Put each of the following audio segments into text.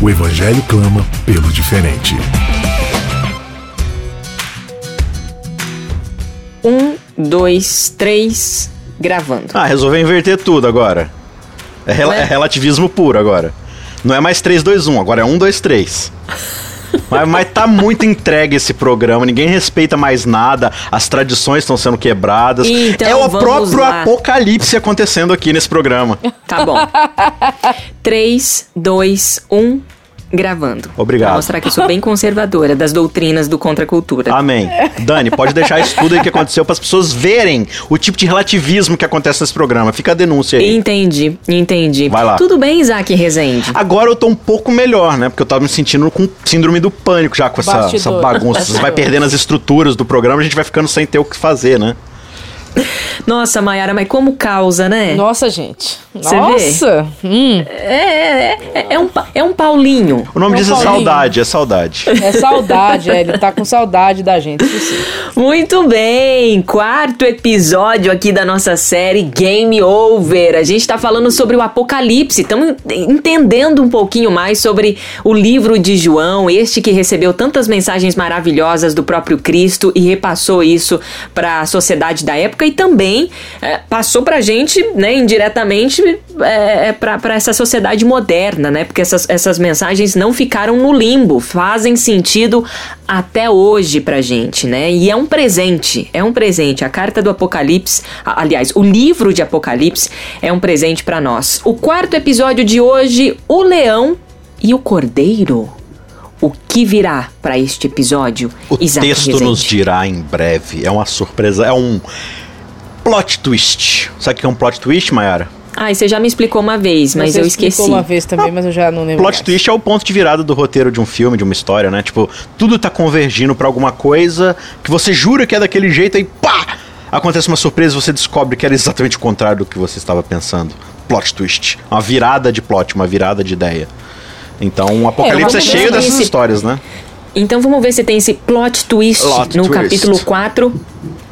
O Evangelho clama pelo diferente. Um, dois, três, gravando. Ah, resolveu inverter tudo agora. É, rel É. é relativismo puro agora. Não é mais 3, 2, 1, agora é 1, 2, 3. mas, mas tá muito entregue esse programa, ninguém respeita mais nada, as tradições estão sendo quebradas. Então, é o próprio lá. apocalipse acontecendo aqui nesse programa. Tá bom. Três, dois, um, gravando. Obrigado. Pra mostrar que eu sou bem conservadora das doutrinas do contra a cultura. Amém. Dani, pode deixar isso tudo aí que aconteceu para as pessoas verem o tipo de relativismo que acontece nesse programa. Fica a denúncia aí. Entendi, entendi. Vai lá. Tudo bem, Isaac Rezende? Agora eu tô um pouco melhor, né? Porque eu tava me sentindo com síndrome do pânico já com essa, essa bagunça. Você vai perdendo as estruturas do programa, a gente vai ficando sem ter o que fazer, né? Nossa, Mayara, mas como causa, né? Nossa, gente. Você Nossa. Hum, É, é, é, é um, é um Paulinho. O nome Não, disso é Paulinho. saudade, é saudade. é saudade, é, ele tá com saudade da gente. Isso sim. Muito bem, quarto episódio aqui da nossa série Game Over. A gente tá falando sobre o Apocalipse, estamos entendendo um pouquinho mais sobre o livro de João, este que recebeu tantas mensagens maravilhosas do próprio Cristo e repassou isso para a sociedade da época e também eh, passou pra gente, né, indiretamente, é, para essa sociedade moderna, né? Porque essas, essas mensagens não ficaram no limbo, fazem sentido até hoje pra gente, né? E é um presente, é um presente. A carta do Apocalipse, aliás, o livro de Apocalipse é um presente pra nós. O quarto episódio de hoje, o leão e o cordeiro. O que virá pra este episódio? O Isaac texto Rezende. nos dirá em breve. É uma surpresa, é um plot twist. Sabe o que é um plot twist, Mayara? Ai, você já me explicou uma vez, mas Você eu explicou esqueci. uma vez também, mas eu já não lembro. Plot mais. twist é o ponto de virada do roteiro de um filme, de uma história, né? Tipo, tudo tá convergindo pra alguma coisa que você jura que é daquele jeito aí pá! Acontece uma surpresa e você descobre que era exatamente o contrário do que você estava pensando. Plot twist. Uma virada de plot, uma virada de ideia. Então, o Apocalipse é, vamos cheio dessas esse- histórias, né? Então vamos ver se tem esse plot twist Plot no twist. capítulo 4,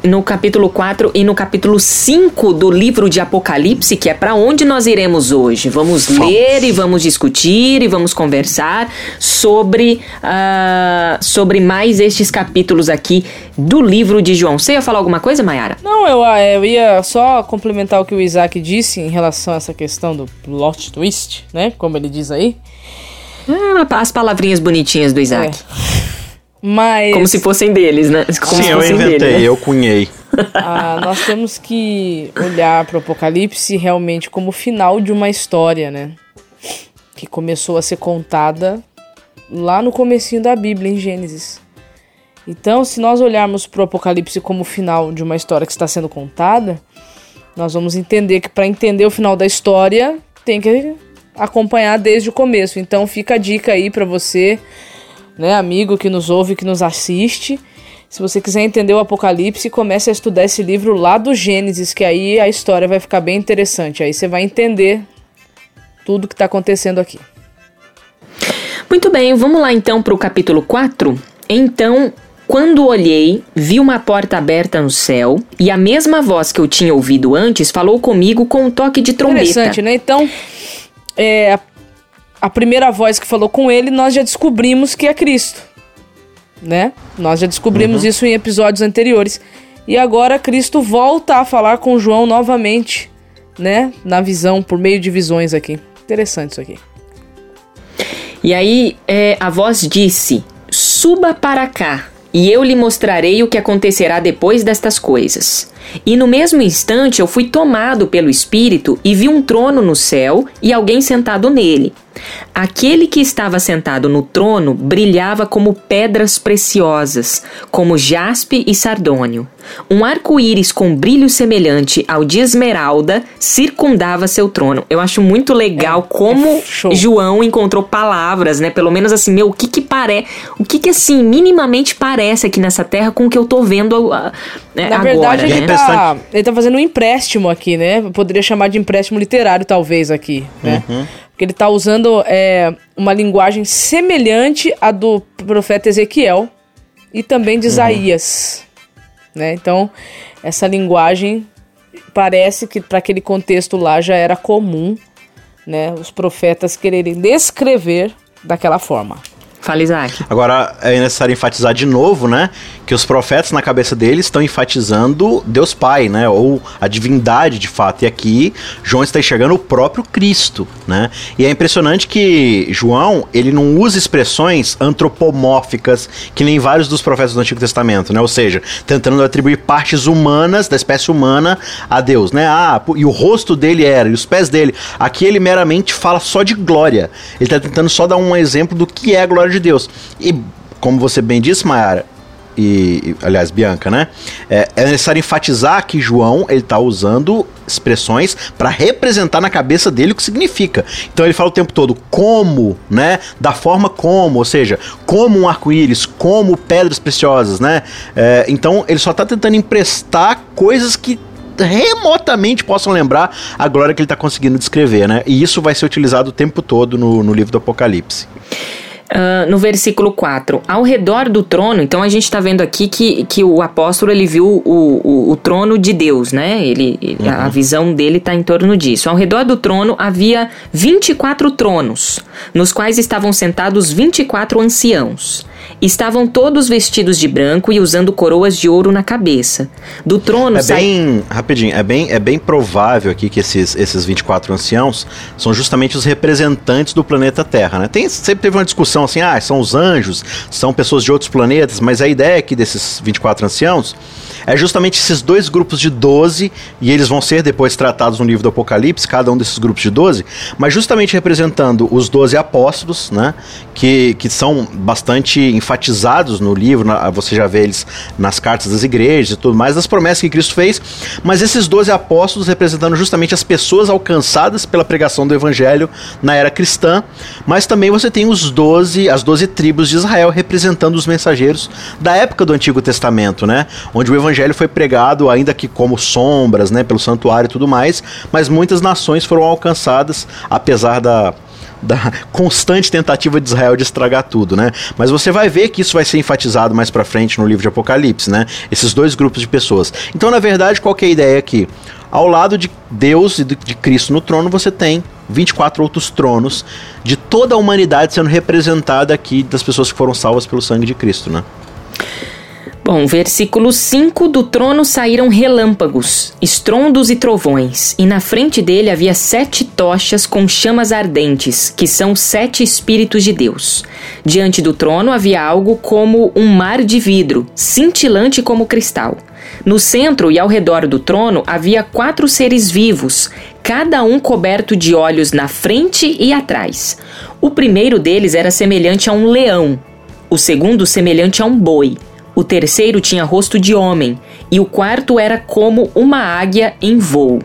no capítulo 4 e no capítulo 5 do livro de Apocalipse, que é para onde nós iremos hoje. Vamos ler e vamos discutir e vamos conversar sobre ah, sobre mais estes capítulos aqui do livro de João. Você ia falar alguma coisa, Mayara? Não, eu, ah, eu ia só complementar o que o Isaac disse em relação a essa questão do plot twist, né? Como ele diz aí. Ah, as palavrinhas bonitinhas do Isaac. Mas Como se fossem deles, né? Como Sim, se eu inventei, dele, né? eu cunhei. ah, nós temos que olhar para o Apocalipse realmente como o final de uma história, né? Que começou a ser contada lá no comecinho da Bíblia, em Gênesis. Então, se nós olharmos para o Apocalipse como o final de uma história que está sendo contada, nós vamos entender que para entender o final da história tem que acompanhar desde o começo. Então, fica a dica aí para você, né, amigo que nos ouve, que nos assiste. Se você quiser entender o Apocalipse, comece a estudar esse livro lá do Gênesis, que aí a história vai ficar bem interessante. Aí você vai entender tudo que está acontecendo aqui. Muito bem, vamos lá então para o capítulo 4. Então, quando olhei, vi uma porta aberta no céu e a mesma voz que eu tinha ouvido antes falou comigo com um toque de trombeta. Interessante, né? Então, é, a, primeira voz que falou com ele, nós já descobrimos que é Cristo, né? Nós já descobrimos isso em episódios anteriores. E agora Cristo volta a falar com João novamente, né? Na visão, por meio de visões aqui. Interessante isso aqui. E aí é, a voz disse: Suba para cá, e eu lhe mostrarei o que acontecerá depois destas coisas. E no mesmo instante eu fui tomado pelo Espírito e vi um trono no céu e alguém sentado nele. Aquele que estava sentado no trono brilhava como pedras preciosas, como jaspe e sardônio. Um arco-íris com brilho semelhante ao de esmeralda circundava seu trono. Eu acho muito legal é, como é João encontrou palavras, né? Pelo menos assim, meu, o que que parece, o que que assim minimamente parece aqui nessa terra com o que eu tô vendo Na agora, verdade, ele, né? Tá, ele tá fazendo um empréstimo aqui, né? Poderia chamar de empréstimo literário talvez aqui, né? Uhum. Porque ele está usando é, uma linguagem semelhante à do profeta Ezequiel e também de uhum. Isaías. Né? Então, essa linguagem parece que para aquele contexto lá já era comum né, os profetas quererem descrever daquela forma. Fala, Isaac. Agora, é necessário enfatizar de novo, né? Que os profetas, na cabeça deles, estão enfatizando Deus Pai, né? Ou a divindade, de fato. E aqui, João está enxergando o próprio Cristo, né? E é impressionante que João, ele não usa expressões antropomórficas, que nem vários dos profetas do Antigo Testamento, né? Ou seja, tentando atribuir partes humanas, da espécie humana, a Deus, né? Ah, e o rosto dele era, e os pés dele. Aqui ele meramente fala só de glória. Ele está tentando só dar um exemplo do que é a glória de Deus. E, como você bem disse, Mayara, e, aliás, Bianca, né? É, é, necessário enfatizar que João ele está usando expressões para representar na cabeça dele o que significa. Então ele fala o tempo todo como, né? Da forma como, ou seja, como um arco-íris, como pedras preciosas, né? É, então ele só está tentando emprestar coisas que remotamente possam lembrar a glória que ele está conseguindo descrever, né? E isso vai ser utilizado o tempo todo no, no livro do Apocalipse. Uh, no versículo 4, ao redor do trono, então a gente está vendo aqui que, que o apóstolo ele viu o, o, o trono de Deus, né? Ele, uhum. A visão dele está em torno disso. Ao redor do trono havia 24 tronos, nos quais estavam sentados 24 anciãos. Estavam todos vestidos de branco e usando coroas de ouro na cabeça. Do trono É bem, rapidinho, é bem, é bem provável aqui que esses, esses 24 anciãos são justamente os representantes do planeta Terra, né? Tem, sempre teve uma discussão assim, ah, são os anjos, são pessoas de outros planetas, mas a ideia aqui desses 24 anciãos é justamente esses dois grupos de 12, e eles vão ser depois tratados no livro do Apocalipse, cada um desses grupos de 12, mas justamente representando os 12 apóstolos, né? Que, que são bastante enfatizados no livro, na, você já vê eles nas cartas das igrejas e tudo mais, das promessas que Cristo fez, mas esses 12 apóstolos representando justamente as pessoas alcançadas pela pregação do evangelho na era cristã, mas também você tem os 12, as 12 tribos de Israel representando os mensageiros da época do Antigo Testamento, né? Onde o evangelho foi pregado ainda que como sombras, né, pelo santuário e tudo mais, mas muitas nações foram alcançadas apesar da da constante tentativa de Israel de estragar tudo, né? Mas você vai ver que isso vai ser enfatizado mais para frente no livro de Apocalipse, né? Esses dois grupos de pessoas. Então, na verdade, qual é a ideia aqui? Ao lado de Deus e de Cristo no trono, você tem 24 outros tronos de toda a humanidade sendo representada aqui das pessoas que foram salvas pelo sangue de Cristo, né? Bom, versículo 5: Do trono saíram relâmpagos, estrondos e trovões, e na frente dele havia sete tochas com chamas ardentes, que são sete Espíritos de Deus. Diante do trono havia algo como um mar de vidro, cintilante como cristal. No centro e ao redor do trono havia quatro seres vivos, cada um coberto de olhos na frente e atrás. O primeiro deles era semelhante a um leão, o segundo semelhante a um boi o terceiro tinha rosto de homem, e o quarto era como uma águia em voo.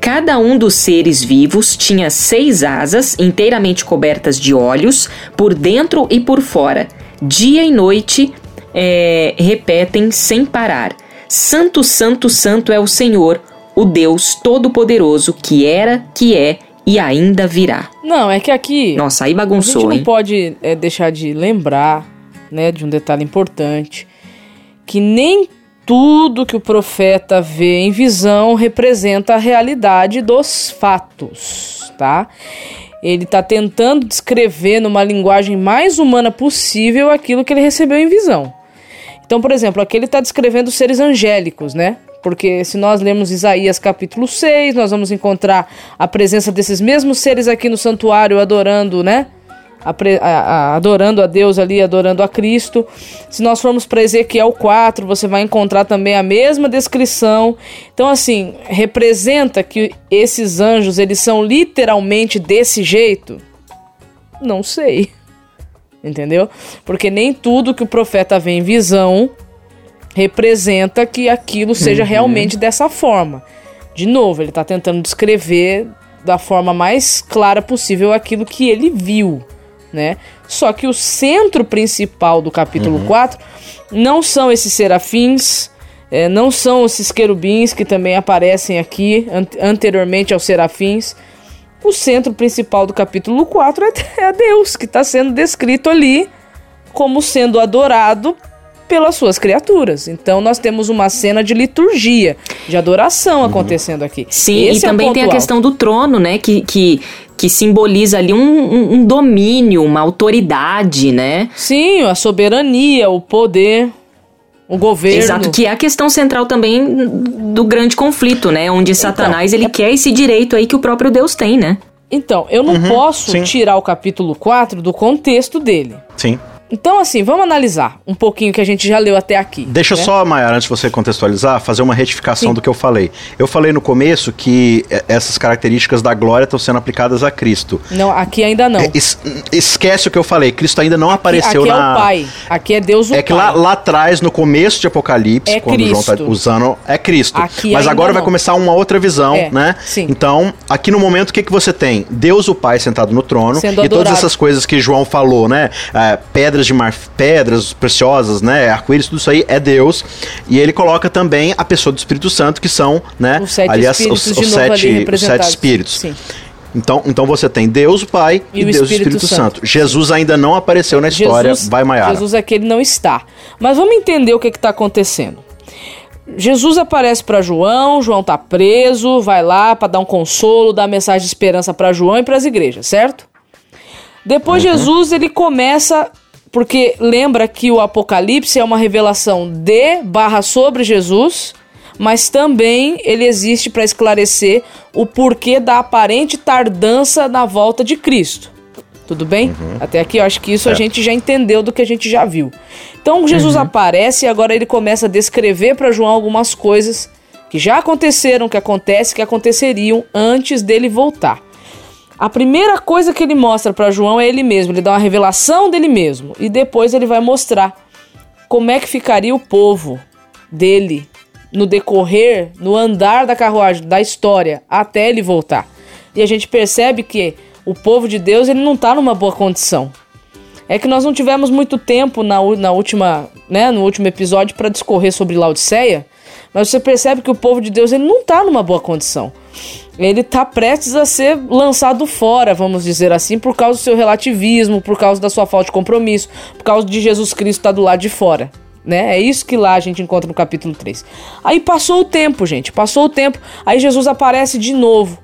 Cada um dos seres vivos tinha seis asas inteiramente cobertas de olhos, por dentro e por fora. Dia e noite é, repetem sem parar: Santo, Santo, Santo é o Senhor, o Deus Todo-Poderoso, que era, que é e ainda virá. Não, é que aqui. Nossa, aí bagunçou. A gente não hein? pode é, deixar de lembrar né, de um detalhe importante que nem tudo que o profeta vê em visão representa a realidade dos fatos, tá? Ele está tentando descrever numa linguagem mais humana possível aquilo que ele recebeu em visão. Então, por exemplo, aqui ele está descrevendo seres angélicos, né? Porque se nós lemos Isaías capítulo 6, nós vamos encontrar a presença desses mesmos seres aqui no santuário adorando, né? Adorando a Deus ali, adorando a Cristo. Se nós formos para Ezequiel 4, você vai encontrar também a mesma descrição. Então, assim, representa que esses anjos, eles são literalmente desse jeito? Não sei. Entendeu? Porque nem tudo que o profeta vê em visão representa que aquilo seja uhum. realmente dessa forma. De novo, ele está tentando descrever da forma mais clara possível aquilo que ele viu, né? Só que o centro principal do capítulo uhum. 4 não são esses serafins, é, não são esses querubins que também aparecem aqui an anteriormente aos serafins. O centro principal do capítulo 4 é, é Deus, que está sendo descrito ali como sendo adorado pelas suas criaturas. Então nós temos uma cena de liturgia, de adoração uhum. acontecendo aqui. Sim, Esse e é também tem a alto. questão do trono, né? Que, que, que simboliza ali um, um, um domínio, uma autoridade, né? Sim, a soberania, o poder o governo. Exato, que é a questão central também do grande conflito, né? Onde então, Satanás ele é... quer esse direito aí que o próprio Deus tem, né? Então, eu não uhum, posso sim. tirar o capítulo 4 do contexto dele. Sim. Então, assim, vamos analisar um pouquinho que a gente já leu até aqui. Deixa né? só, Maiara, antes de você contextualizar, fazer uma retificação Sim. do que eu falei. Eu falei no começo que é, essas características da glória estão sendo aplicadas a Cristo. Não, aqui ainda não. É, es esquece o que eu falei. Cristo ainda não aqui, apareceu aqui na. Aqui é o Pai. Aqui é Deus o É que pai. lá, lá atrás, no começo de Apocalipse, é quando Cristo. João está usando, é Cristo. Aqui Mas agora não. vai começar uma outra visão, é. né? Sim. Então, aqui no momento, o que, que você tem? Deus o Pai sentado no trono Sendo e adorado. todas essas coisas que João falou, né? É, pedras de marfim pedras preciosas, né? Arco-íris, tudo isso aí é Deus. E ele coloca também a pessoa do Espírito Santo, que são, né? Os sete aliás, espíritos os, os sete, os sete espíritos. Sim. Então, então você tem Deus o Pai e, e Deus o Espírito, Espírito Santo. Santo. Jesus ainda não apareceu na história, Jesus, vai Maiara. Jesus é que ele não está. Mas vamos entender o que está acontecendo. Jesus aparece para João, João tá preso, vai lá para dar um consolo, dar mensagem de esperança para João e para as igrejas, certo? Depois uhum. Jesus ele começa porque lembra que o Apocalipse é uma revelação de barra sobre Jesus, mas também ele existe para esclarecer o porquê da aparente tardança na volta de Cristo. Tudo bem? Uhum. Até aqui eu acho que isso certo. a gente já entendeu do que a gente já viu. Então Jesus uhum. aparece e agora ele começa a descrever para João algumas coisas que já aconteceram, que acontecem, que aconteceriam antes dele voltar. A primeira coisa que ele mostra para João é ele mesmo, ele dá uma revelação dele mesmo e depois ele vai mostrar como é que ficaria o povo dele no decorrer, no andar da carruagem, da história, até ele voltar. E a gente percebe que o povo de Deus ele não está numa boa condição. É que nós não tivemos muito tempo na, na última, né, no último episódio para discorrer sobre Laodiceia, mas você percebe que o povo de Deus ele não está numa boa condição ele está prestes a ser lançado fora, vamos dizer assim, por causa do seu relativismo, por causa da sua falta de compromisso, por causa de Jesus Cristo estar tá do lado de fora. Né? É isso que lá a gente encontra no capítulo 3. Aí passou o tempo, gente, passou o tempo. Aí Jesus aparece de novo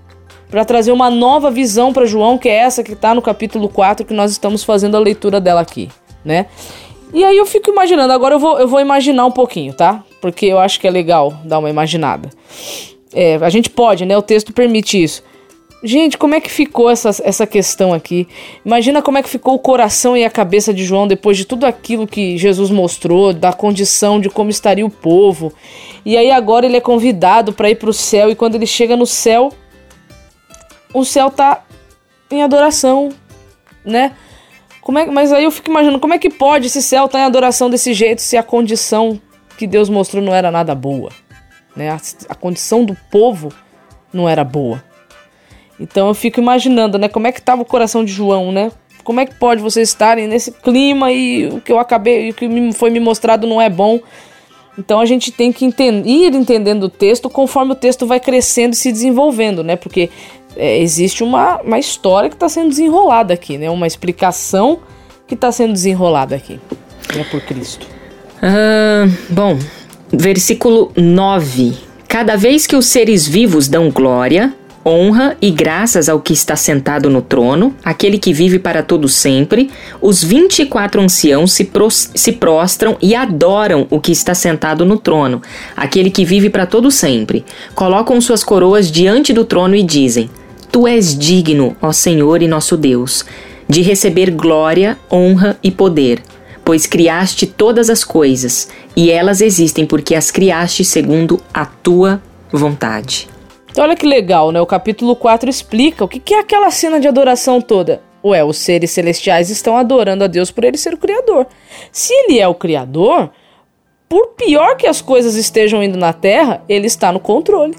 para trazer uma nova visão para João, que é essa que está no capítulo 4, que nós estamos fazendo a leitura dela aqui, né? E aí eu fico imaginando, agora eu vou, eu vou imaginar um pouquinho, tá? Porque eu acho que é legal dar uma imaginada. É, a gente pode, né? O texto permite isso. Gente, como é que ficou essa, essa questão aqui? Imagina como é que ficou o coração e a cabeça de João depois de tudo aquilo que Jesus mostrou, da condição de como estaria o povo. E aí agora ele é convidado para ir para o céu e quando ele chega no céu, o céu tá em adoração, né? Como é, mas aí eu fico imaginando como é que pode esse céu estar tá em adoração desse jeito se a condição que Deus mostrou não era nada boa né? A, a condição do povo não era boa. Então eu fico imaginando, né? Como é que estava o coração de João, né? Como é que pode vocês estarem nesse clima e o que eu acabei, o que foi me mostrado não é bom? Então a gente tem que ir entendendo o texto conforme o texto vai crescendo e se desenvolvendo, né? Porque é, existe uma, uma história que está sendo desenrolada aqui, né? Uma explicação que está sendo desenrolada aqui, né? Por Cristo. Uh, bom, Versículo 9: Cada vez que os seres vivos dão glória, honra e graças ao que está sentado no trono, aquele que vive para todo sempre, os 24 anciãos se, se prostram e adoram o que está sentado no trono, aquele que vive para todo sempre. Colocam suas coroas diante do trono e dizem: Tu és digno, ó Senhor e nosso Deus de receber glória, honra e poder, pois criaste todas as coisas, e elas existem porque as criaste segundo a tua vontade. Então olha que legal, né? O capítulo 4 explica o que é aquela cena de adoração toda. Ué, os seres celestiais estão adorando a Deus por ele ser o Criador. Se ele é o Criador, por pior que as coisas estejam indo na Terra, ele está no controle.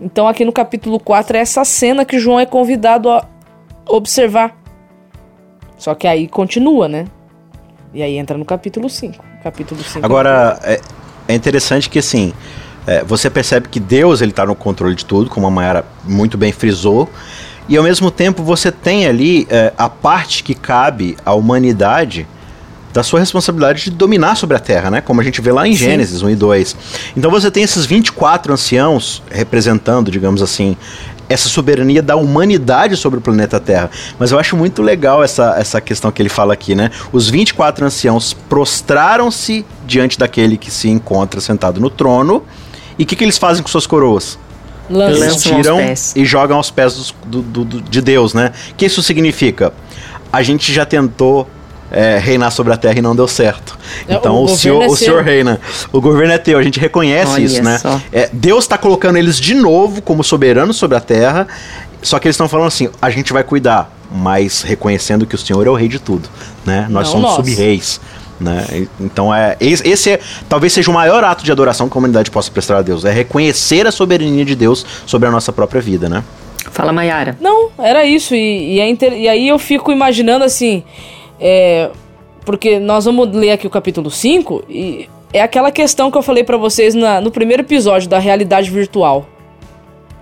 Então, aqui no capítulo 4 é essa cena que João é convidado a observar. Só que aí continua, né? E aí entra no capítulo 5. Capítulo 5. Agora, é, é interessante que assim. É, você percebe que Deus ele está no controle de tudo, como a Mayara muito bem frisou, e ao mesmo tempo você tem ali é, a parte que cabe à humanidade da sua responsabilidade de dominar sobre a Terra, né? Como a gente vê lá em Gênesis 1 e 2. Então você tem esses 24 anciãos representando, digamos assim, essa soberania da humanidade sobre o planeta Terra. Mas eu acho muito legal essa, essa questão que ele fala aqui, né? Os 24 anciãos prostraram-se diante daquele que se encontra sentado no trono. E o que, que eles fazem com suas coroas? Lançam Eles tiram pés. e jogam aos pés dos- do, do- do- de Deus, né? O que isso significa? A gente já tentou é, reinar sobre a terra e não deu certo. É, Então o o, senhor, é o senhor reina. O governo é teu, a gente reconhece Olha isso, né? É, Deus está colocando eles de novo como soberanos sobre a terra. Só que eles estão falando assim: a gente vai cuidar, mas reconhecendo que o Senhor é o rei de tudo, né? Nós Não somos sub-reis. Né? Então é esse esse é, talvez seja o maior ato de adoração que a humanidade possa prestar a Deus, é reconhecer a soberania de Deus sobre a nossa própria vida, né? Fala, Mayara. Não, era isso. E, e, é inter- e aí eu fico imaginando assim. É, porque nós vamos ler aqui o capítulo 5 e é aquela questão que eu falei pra vocês na- no primeiro episódio da realidade virtual.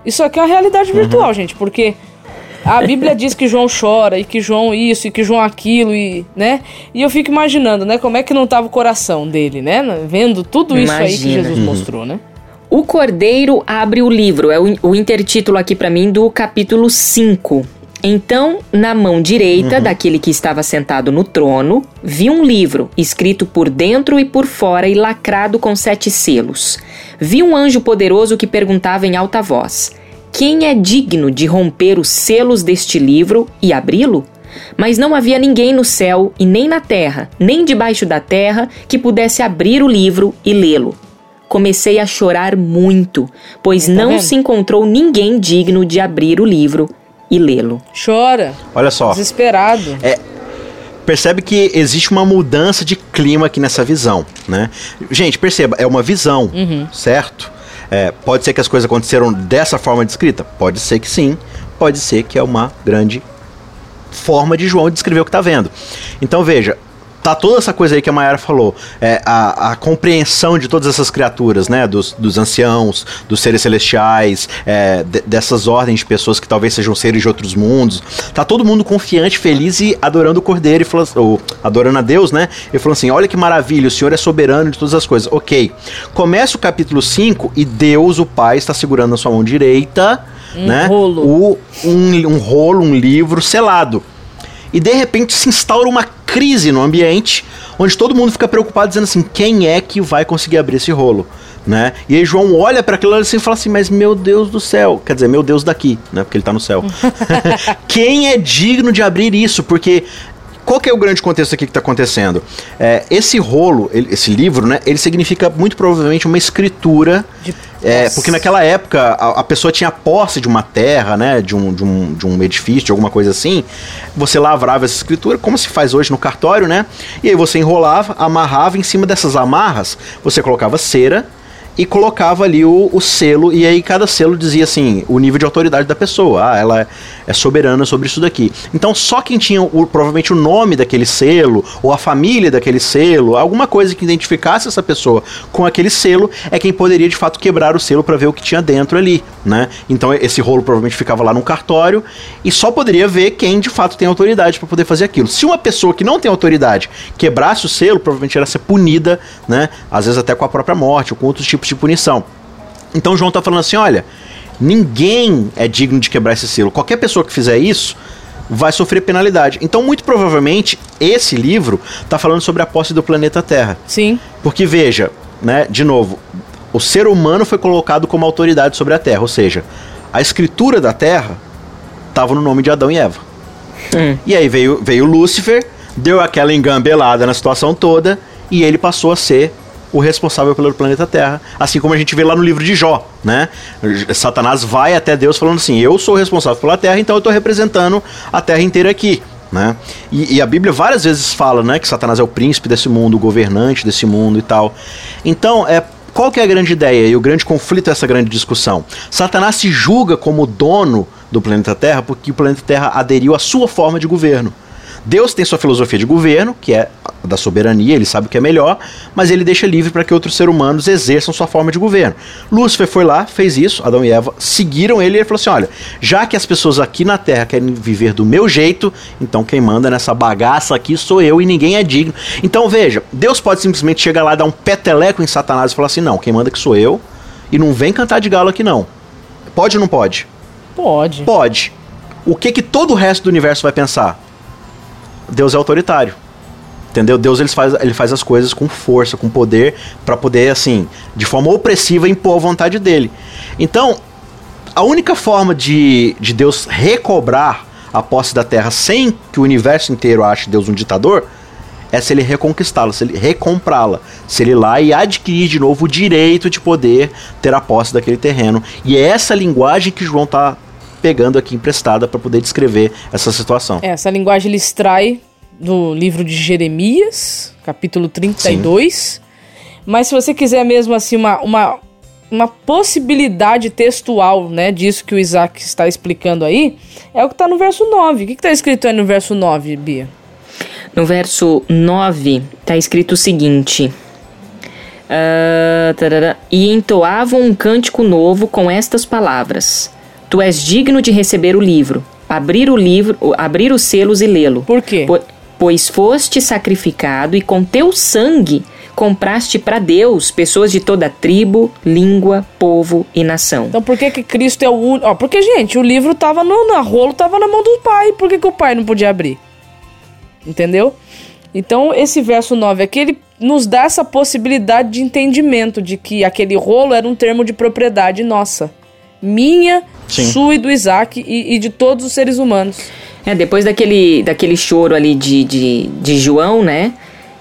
Isso aqui é uma realidade virtual, gente, porque a Bíblia diz que João chora e que João isso e que João aquilo e, né? E eu fico imaginando, né, como é que não tava o coração dele, né? Vendo tudo isso aí que Imagina. Jesus mostrou, né? O Cordeiro abre o livro, é o, o intertítulo aqui pra mim do capítulo 5. Então, na mão direita daquele que estava sentado no trono, vi um livro, escrito por dentro e por fora e lacrado com sete selos. Vi um anjo poderoso que perguntava em alta voz: Quem é digno de romper os selos deste livro e abri-lo? Mas não havia ninguém no céu e nem na terra, nem debaixo da terra, que pudesse abrir o livro e lê-lo. Comecei a chorar muito, pois Tá não vendo? se encontrou ninguém digno de abrir o livro e lê-lo. Chora, Olha só, desesperado. percebe que existe uma mudança de clima aqui nessa visão, né? Gente, perceba, é uma visão, certo? É, pode ser que as coisas aconteceram dessa forma descrita? Pode ser que sim, pode ser que é uma grande forma de João descrever o que está vendo. Então veja, tá toda essa coisa aí que a Mayara falou, é, a, a compreensão de todas essas criaturas, né, dos, dos anciãos, dos seres celestiais, é, de- dessas ordens de pessoas que talvez sejam seres de outros mundos, tá todo mundo confiante, feliz e adorando o Cordeiro, e falando, ou adorando a Deus, né, e falando assim, olha que maravilha, o Senhor é soberano de todas as coisas, ok, começa o capítulo 5 e Deus, o Pai, está segurando na sua mão direita, né, rolo. o, um, um rolo, um livro selado, e de repente se instaura uma crise no ambiente, onde todo mundo fica preocupado dizendo assim, quem é que vai conseguir abrir esse rolo, né? E aí João olha para aquilo assim e fala assim, mas meu Deus do céu, quer dizer, meu Deus daqui, né? Porque ele tá no céu. quem é digno de abrir isso? Porque qual que é o grande contexto aqui que está acontecendo? É, esse rolo, ele- esse livro, né? Ele significa muito provavelmente uma escritura. De É, porque naquela época a, a pessoa tinha posse de uma terra, né? De um, de, um, de um edifício, de alguma coisa assim. Você lavrava essa escritura, como se faz hoje no cartório, né? E aí você enrolava, amarrava em cima dessas amarras, você colocava cera e colocava ali o, o selo, e aí cada selo dizia assim, o nível de autoridade da pessoa. Ah, ela é, soberana sobre isso daqui. Então só quem tinha o- provavelmente o nome daquele selo, ou a família daquele selo, alguma coisa que identificasse essa pessoa com aquele selo, é quem poderia de fato quebrar o selo para ver o que tinha dentro ali, né? Então esse rolo provavelmente ficava lá no cartório e só poderia ver quem de fato tem autoridade para poder fazer aquilo. Se uma pessoa que não tem autoridade quebrasse o selo, provavelmente ia ser punida, né? Às vezes até com a própria morte ou com outros tipos de punição. Então João tá falando assim, olha, ninguém é digno de quebrar esse selo. Qualquer pessoa que fizer isso vai sofrer penalidade. Então, muito provavelmente, esse livro tá falando sobre a posse do planeta Terra. Sim. Porque veja, né, de novo, o ser humano foi colocado como autoridade sobre a Terra, ou seja, a escritura da Terra estavam no nome de Adão e Eva. Hum. E aí veio, veio Lúcifer, deu aquela engambelada na situação toda e ele passou a ser o responsável pelo planeta Terra, assim como a gente vê lá no livro de Jó, né? Satanás vai até Deus falando assim: "Eu sou responsável pela Terra, então eu estou representando a Terra inteira aqui". Né? E, e, a Bíblia várias vezes fala né, que Satanás é o príncipe desse mundo, o governante desse mundo e tal. Então, é, qual que é a grande ideia e o grande conflito essa grande discussão? Satanás se julga como dono do planeta Terra porque o planeta Terra aderiu à sua forma de governo. Deus tem sua filosofia de governo, que é da soberania, ele sabe o que é melhor, mas ele deixa livre para que outros seres humanos exerçam sua forma de governo. Lúcifer foi lá, fez isso, Adão e Eva seguiram ele e ele falou assim: olha, já que as pessoas aqui na Terra querem viver do meu jeito, então quem manda nessa bagaça aqui sou eu e ninguém é digno. Então veja, Deus pode simplesmente chegar lá, dar um peteleco em Satanás e falar assim: não, quem manda que sou eu, e não vem cantar de galo aqui não. Pode ou não pode? Pode. Pode. O que que todo o resto do universo vai pensar? Deus é autoritário. Entendeu? Deus ele faz, ele faz as coisas com força, com poder, para poder, assim, de forma opressiva, impor a vontade dele. Então, a única forma de, de Deus recobrar a posse da terra sem que o universo inteiro ache Deus um ditador é se ele reconquistá-la, se ele recomprá-la, se ele ir lá e adquirir de novo o direito de poder ter a posse daquele terreno. E é essa linguagem que João está pegando aqui emprestada para poder descrever essa situação. É, essa linguagem ele extrai do livro de Jeremias, capítulo 32. Sim. Mas se você quiser mesmo assim uma, uma, uma possibilidade textual, né, disso que o Isaac está explicando aí, é o que está no verso 9. O que está escrito aí no verso 9, Bia? No verso 9 está escrito o seguinte: uh, E entoavam um cântico novo com estas palavras: Tu és digno de receber o livro, abrir o livro, abrir os selos e lê-lo. Por quê? Po pois foste sacrificado e com teu sangue compraste para Deus pessoas de toda tribo, língua, povo e nação. Então por que que Cristo é o único... Ó, porque, gente, o livro tava no... Na rolo tava na mão do pai. Por que que o pai não podia abrir? Entendeu? Então, esse verso 9 aqui, ele nos dá essa possibilidade de entendimento de que aquele rolo era um termo de propriedade nossa minha, Sim. sua e do Isaac e, e, de todos os seres humanos. É, depois daquele, daquele choro ali de, de, de João, né?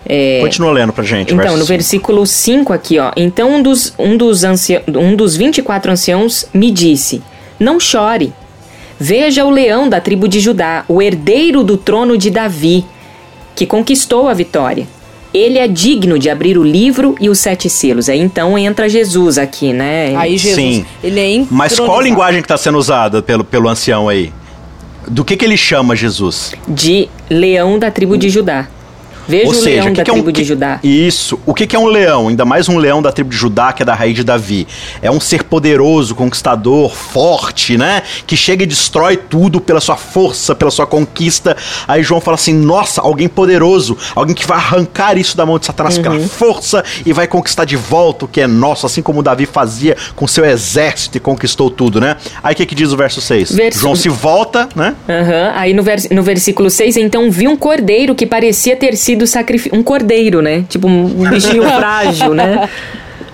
É... Continua lendo pra gente. Então, no versículo 5 aqui, ó. Então um dos, um, dos ancia... um dos 24 anciãos me disse: Não chore. Veja o leão da tribo de Judá, o herdeiro do trono de Davi, que conquistou a vitória ele é digno de abrir o livro e os sete selos. Aí então entra Jesus aqui, né? Aí Jesus, Sim. ele é Mas qual a linguagem que está sendo usada pelo, pelo ancião aí? Do que, que ele chama Jesus? De leão da tribo de Judá. Veja Ou o seja, leão que da que é um, tribo de Judá. Isso. O que, que é um leão? Ainda mais um leão da tribo de Judá, que é da raiz de Davi. É um ser poderoso, conquistador, forte, né? Que chega e destrói tudo pela sua força, pela sua conquista. Aí João fala assim: nossa, alguém poderoso, alguém que vai arrancar isso da mão de Satanás uhum. pela força e vai conquistar de volta o que é nosso, assim como Davi fazia com seu exército e conquistou tudo, né? Aí o que, que diz o verso 6? Verso... João se volta, né? Uhum. Aí no, vers... no versículo 6, então vi um cordeiro que parecia ter sido sido sacrificado. Um cordeiro, né? Tipo um bichinho frágil, né?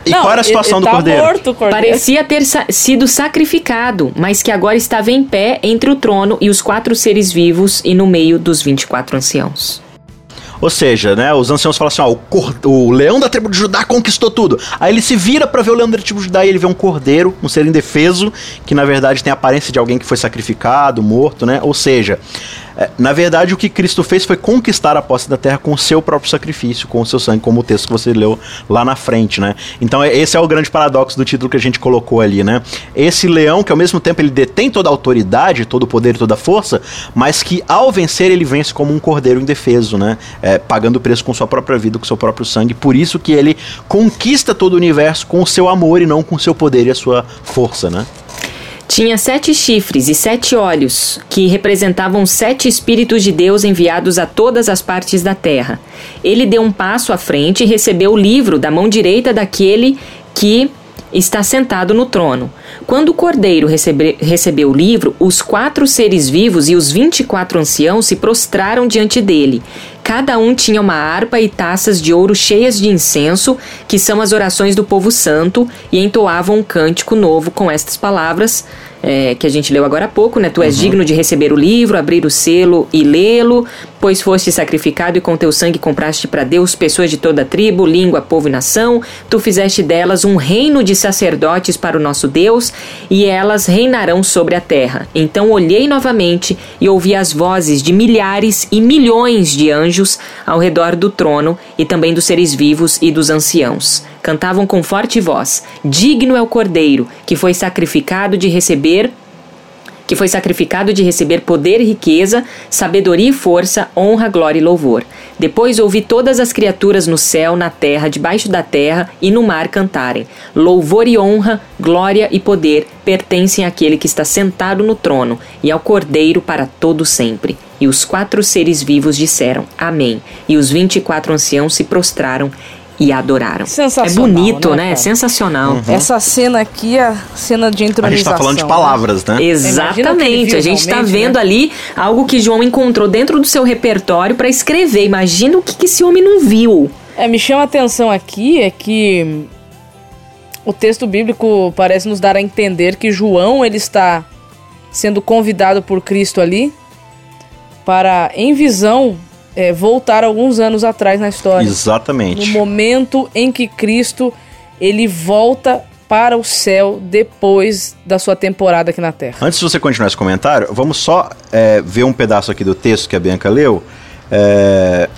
E Não, qual era a situação do tá cordeiro? Morto, cordeiro? Parecia ter sa sido sacrificado, mas que agora estava em pé entre o trono e os quatro seres vivos e no meio dos 24 anciãos. Ou seja, né, os anciãos falam assim: ó, o, o, leão da tribo de Judá conquistou tudo. Aí ele se vira para ver o leão da tribo de Judá e ele vê um cordeiro, um ser indefeso, que na verdade tem a aparência de alguém que foi sacrificado, morto, né? Ou seja, na verdade, o que Cristo fez foi conquistar a posse da terra com o seu próprio sacrifício, com o seu sangue, como o texto que você leu lá na frente, né? Então, é, esse é o grande paradoxo do título que a gente colocou ali, né? Esse leão que ao mesmo tempo ele detém toda a autoridade, todo o poder e toda a força, mas que ao vencer ele vence como um cordeiro indefeso, né? É, pagando o preço com sua própria vida, com seu próprio sangue. Por isso que ele conquista todo o universo com o seu amor e não com o seu poder e a sua força, né? Tinha sete chifres e sete olhos, que representavam sete espíritos de Deus enviados a todas as partes da terra. Ele deu um passo à frente e recebeu o livro da mão direita daquele que está sentado no trono. Quando o cordeiro recebe, recebeu o livro, os quatro seres vivos e os vinte e quatro anciãos se prostraram diante dele. Cada um tinha uma harpa e taças de ouro cheias de incenso, que são as orações do povo santo, e entoavam um cântico novo com estas palavras é, que a gente leu agora há pouco, né? Tu és digno de receber o livro, abrir o selo e lê-lo, pois foste sacrificado e com teu sangue compraste para Deus pessoas de toda tribo, língua, povo e nação. Tu fizeste delas um reino de sacerdotes para o nosso Deus, e elas reinarão sobre a terra. Então olhei novamente e ouvi as vozes de milhares e milhões de anjos ao redor do trono e também dos seres vivos e dos anciãos cantavam com forte voz: Digno é o Cordeiro, que foi sacrificado de receber que foi sacrificado de receber poder e riqueza, sabedoria e força, honra, glória e louvor. Depois ouvi todas as criaturas no céu, na terra, debaixo da terra e no mar cantarem: Louvor e honra, glória e poder pertencem àquele que está sentado no trono e ao Cordeiro para todo sempre. E os quatro seres vivos disseram: Amém. E os vinte e quatro anciãos se prostraram e adoraram. Sensacional, é bonito, né, né? Sensacional. Uhum. Essa cena aqui é a cena de A entronização. gente tá falando de né? palavras, né? Exatamente. A gente está vendo né? ali algo que João encontrou dentro do seu repertório para escrever. Imagina o que, que esse homem não viu. É, me chama a atenção aqui é que o texto bíblico parece nos dar a entender que João ele está sendo convidado por Cristo ali para, em visão, é, voltar alguns anos atrás na história. No Exatamente. momento em que Cristo ele volta para o céu depois da sua temporada aqui na Terra. Antes de você continuar esse comentário, vamos só é, ver um pedaço aqui do texto que a Bianca leu. É...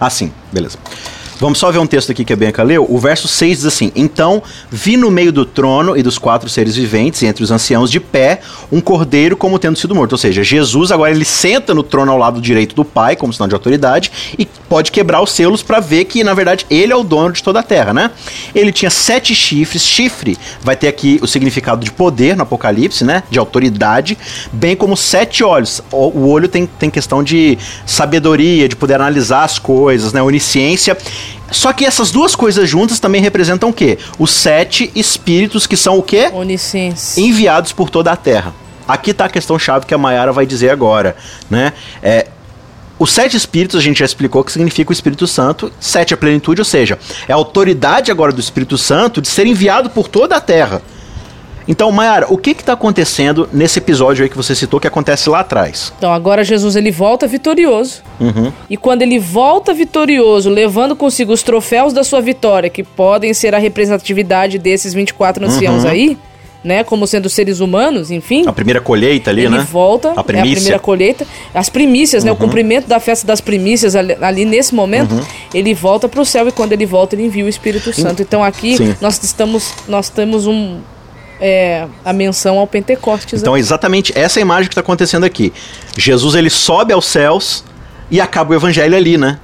Ah, sim, beleza. Vamos só ver um texto aqui que a Bianca leu. O verso 6 diz assim: Então vi no meio do trono e dos quatro seres viventes, entre os anciãos de pé, um cordeiro como tendo sido morto. Ou seja, Jesus agora ele senta no trono ao lado direito do Pai, como sinal de autoridade, e pode quebrar os selos para ver que, na verdade, ele é o dono de toda a terra, né? Ele tinha sete chifres. Chifre vai ter aqui o significado de poder no Apocalipse, né? De autoridade, bem como sete olhos. O, o olho tem, tem questão de sabedoria, de poder analisar as coisas, né? Onisciência. Só que essas duas coisas juntas também representam o quê? Os sete espíritos que são o quê? Onisciência. enviados por toda a terra. Aqui está a questão chave que a Mayara vai dizer agora, né? É, os sete espíritos, a gente já explicou que significa o Espírito Santo, sete é plenitude, ou seja, é a autoridade agora do Espírito Santo de ser enviado por toda a terra. Então, Mayara, o que está acontecendo nesse episódio aí que você citou que acontece lá atrás? Então agora Jesus ele volta vitorioso. Uhum. E quando ele volta vitorioso, levando consigo os troféus da sua vitória, que podem ser a representatividade desses 24 anciãos Uhum. aí, né, como sendo seres humanos, enfim. A primeira colheita ali, ele né? volta, A é a primícia. Uhum. primeira colheita, as primícias, né, o cumprimento da festa das primícias ali, ali nesse momento, ele volta para o céu e quando ele volta ele envia o Espírito Santo. Então aqui Sim. nós estamos, nós temos um é, a menção ao Pentecostes. Então, exatamente essa é imagem que está acontecendo aqui. Jesus ele sobe aos céus e acaba o evangelho ali, né?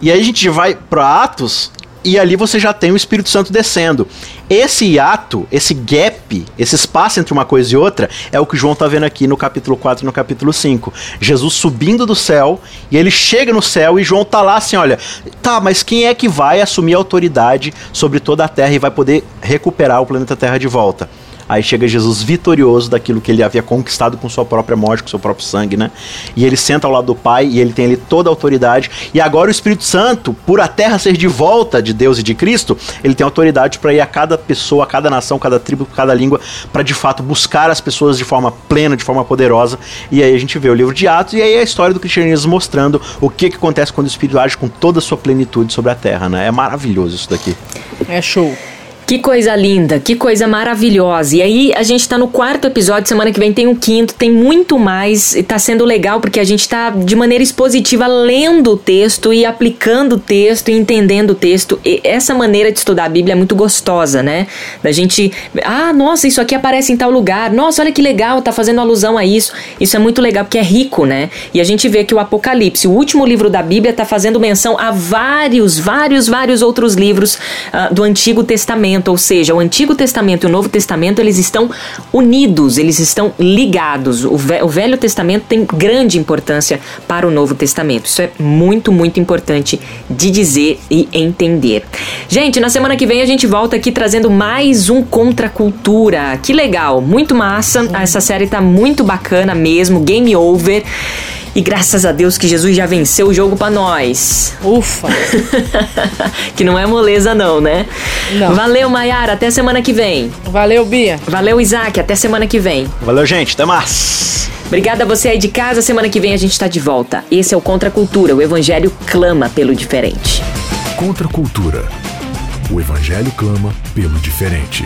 E aí a gente vai para Atos e ali você já tem o Espírito Santo descendo. Esse hiato, esse gap, esse espaço entre uma coisa e outra, é o que João está vendo aqui no capítulo 4 e no capítulo 5. Jesus subindo do céu e ele chega no céu e João tá lá assim, olha, tá, mas quem é que vai assumir a autoridade sobre toda a terra e vai poder recuperar o planeta Terra de volta? Aí chega Jesus vitorioso daquilo que ele havia conquistado com sua própria morte, com seu próprio sangue, né? E ele senta ao lado do Pai e ele tem ali toda a autoridade. E agora o Espírito Santo, por a terra ser de volta de Deus e de Cristo, ele tem autoridade para ir a cada pessoa, a cada nação, cada tribo, cada língua, para de fato buscar as pessoas de forma plena, de forma poderosa. E aí a gente vê o livro de Atos e aí a história do cristianismo mostrando o que, que acontece quando o Espírito age com toda a sua plenitude sobre a terra, né? É maravilhoso isso daqui. É show. Que coisa linda, que coisa maravilhosa. E aí a gente tá no quarto episódio, semana que vem tem o quinto, tem muito mais. E tá sendo legal porque a gente tá de maneira expositiva lendo o texto e aplicando o texto e entendendo o texto. E essa maneira de estudar a Bíblia é muito gostosa, né? Da gente, ah, nossa, isso aqui aparece em tal lugar. Nossa, olha que legal, tá fazendo alusão a isso. Isso é muito legal porque é rico, né? E a gente vê que o Apocalipse, o último livro da Bíblia, tá fazendo menção a vários, vários, vários outros livros ah, do Antigo Testamento. Ou seja, o Antigo Testamento e o Novo Testamento, eles estão unidos, eles estão ligados. O, Ve- o Velho Testamento tem grande importância para o Novo Testamento. Isso é muito, muito importante de dizer e entender. Gente, na semana que vem a gente volta aqui trazendo mais um Contra a Cultura. Que legal, muito massa. Essa série tá muito bacana mesmo, Game Over. E graças a Deus que Jesus já venceu o jogo para nós. Ufa! que não é moleza não, né? Não. Valeu, Maiara, até semana que vem. Valeu, Bia. Valeu, Isaac, até semana que vem. Valeu, gente, até mais. Obrigada a você aí de casa, semana que vem a gente tá de volta. Esse é o Contra a Cultura, o evangelho clama pelo diferente. Contra a cultura. O evangelho clama pelo diferente.